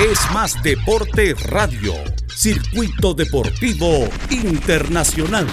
Es Más Deporte Radio, Circuito Deportivo Internacional.